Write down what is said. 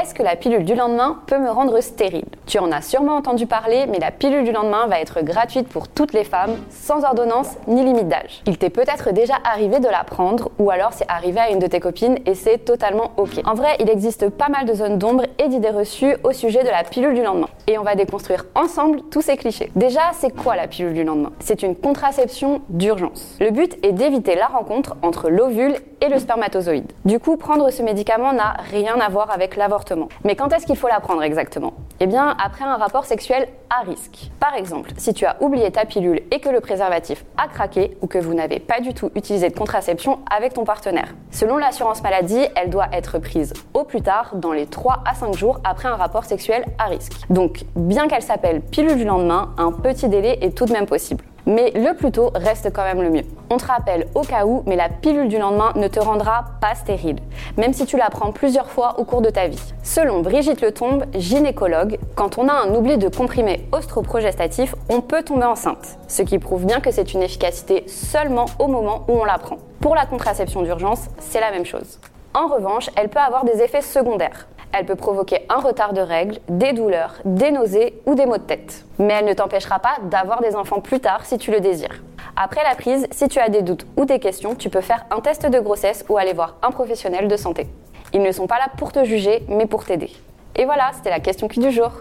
Est-ce que la pilule du lendemain peut me rendre stérile? Tu en as sûrement entendu parler, mais la pilule du lendemain va être gratuite pour toutes les femmes, sans ordonnance ni limite d'âge. Il t'est peut-être déjà arrivé de la prendre, ou alors c'est arrivé à une de tes copines et c'est totalement ok. En vrai, il existe pas mal de zones d'ombre et d'idées reçues au sujet de la pilule du lendemain. Et on va déconstruire ensemble tous ces clichés. Déjà, c'est quoi la pilule du lendemain? C'est une contraception d'urgence. Le but est d'éviter la rencontre entre l'ovule et le spermatozoïde. Du coup, prendre ce médicament n'a rien à voir avec l'avortement. Mais quand est-ce qu'il faut la prendre exactement? Eh bien, après un rapport sexuel à risque. Par exemple, si tu as oublié ta pilule et que le préservatif a craqué ou que vous n'avez pas du tout utilisé de contraception avec ton partenaire. Selon l'assurance maladie, elle doit être prise au plus tard dans les 3 à 5 jours après un rapport sexuel à risque. Donc, bien qu'elle s'appelle pilule du lendemain, un petit délai est tout de même possible. Mais le plus tôt reste quand même le mieux. On te rappelle au cas où, mais la pilule du lendemain ne te rendra pas stérile, même si tu la prends plusieurs fois au cours de ta vie. Selon Brigitte Letombe, gynécologue, quand on a un oubli de comprimé ostroprogestatif, on peut tomber enceinte, ce qui prouve bien que c'est une efficacité seulement au moment où on la prend. Pour la contraception d'urgence, c'est la même chose. En revanche, elle peut avoir des effets secondaires. Elle peut provoquer un retard de règles, des douleurs, des nausées ou des maux de tête. Mais elle ne t'empêchera pas d'avoir des enfants plus tard si tu le désires. Après la prise, si tu as des doutes ou des questions, tu peux faire un test de grossesse ou aller voir un professionnel de santé. Ils ne sont pas là pour te juger, mais pour t'aider. Et voilà, c'était la question qui du jour.